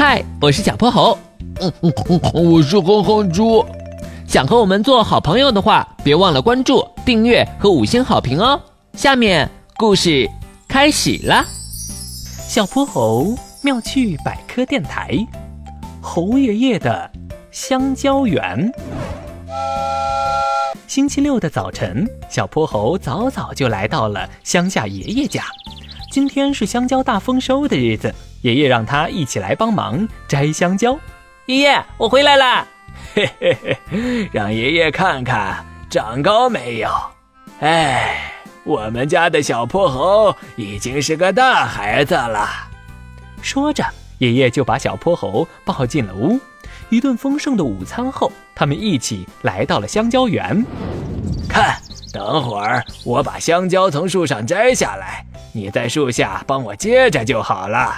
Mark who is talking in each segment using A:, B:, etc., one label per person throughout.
A: 嗨，我是小泼猴。
B: 嗯嗯嗯，我是哼哼猪。
A: 想和我们做好朋友的话，别忘了关注、订阅和五星好评哦。下面故事开始啦。
C: 小泼猴妙趣百科电台，猴爷爷的香蕉园。星期六的早晨，小泼猴早早就来到了乡下爷爷家。今天是香蕉大丰收的日子，爷爷让他一起来帮忙摘香蕉。
A: 爷爷，我回来了。
D: 嘿嘿嘿，让爷爷看看长高没有？哎，我们家的小泼猴已经是个大孩子了。
C: 说着，爷爷就把小泼猴抱进了屋。一顿丰盛的午餐后，他们一起来到了香蕉园。
D: 看，等会儿我把香蕉从树上摘下来。你在树下帮我接着就好了，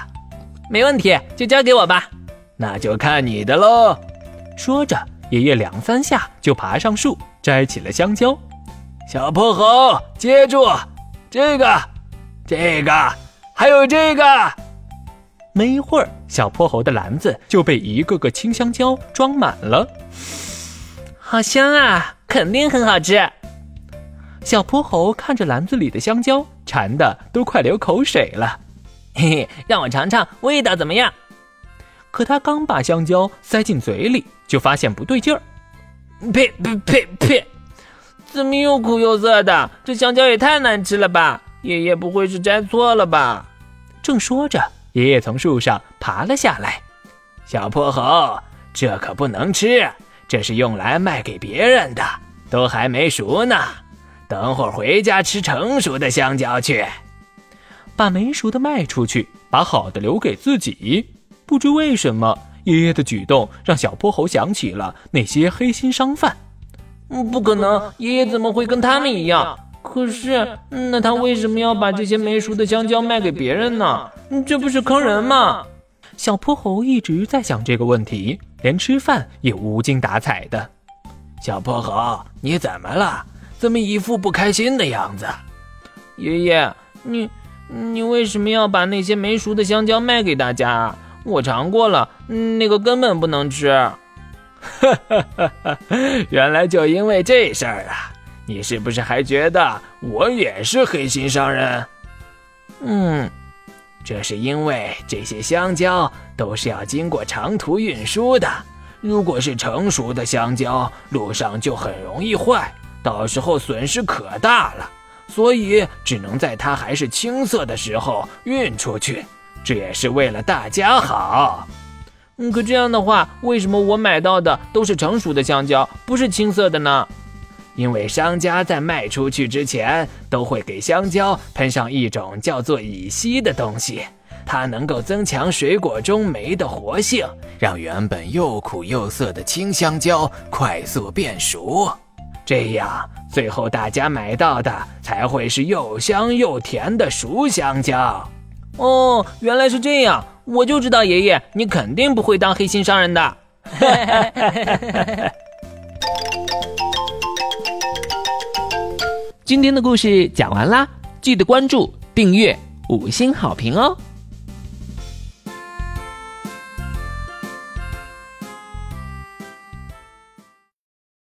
A: 没问题，就交给我吧。
D: 那就看你的喽。
C: 说着，爷爷两三下就爬上树，摘起了香蕉。
D: 小泼猴，接住！这个，这个，还有这个。
C: 没一会儿，小泼猴的篮子就被一个个青香蕉装满了。
A: 好香啊，肯定很好吃。
C: 小泼猴看着篮子里的香蕉。馋的都快流口水了，
A: 嘿嘿，让我尝尝味道怎么样？
C: 可他刚把香蕉塞进嘴里，就发现不对劲儿。
A: 呸呸呸呸！怎么又苦又涩的？这香蕉也太难吃了吧！爷爷不会是摘错了吧？
C: 正说着，爷爷从树上爬了下来。
D: 小泼猴，这可不能吃，这是用来卖给别人的，都还没熟呢。等会儿回家吃成熟的香蕉去，
C: 把没熟的卖出去，把好的留给自己。不知为什么，爷爷的举动让小泼猴想起了那些黑心商贩。
A: 嗯，不可能，爷爷怎么会跟他们一样？可是，那他为什么要把这些没熟的香蕉卖给别人呢？这不是坑人吗？
C: 小泼猴一直在想这个问题，连吃饭也无精打采的。
D: 小泼猴，你怎么了？怎么一副不开心的样子？
A: 爷爷，你你为什么要把那些没熟的香蕉卖给大家？我尝过了，那个根本不能吃。
D: 哈哈哈哈原来就因为这事儿啊！你是不是还觉得我也是黑心商人？
A: 嗯，
D: 这是因为这些香蕉都是要经过长途运输的，如果是成熟的香蕉，路上就很容易坏。到时候损失可大了，所以只能在它还是青色的时候运出去，这也是为了大家好。
A: 可这样的话，为什么我买到的都是成熟的香蕉，不是青色的呢？
D: 因为商家在卖出去之前，都会给香蕉喷上一种叫做乙烯的东西，它能够增强水果中酶的活性，让原本又苦又涩的青香蕉快速变熟。这样，最后大家买到的才会是又香又甜的熟香蕉。
A: 哦，原来是这样，我就知道爷爷你肯定不会当黑心商人的。今天的故事讲完啦，记得关注、订阅、五星好评哦。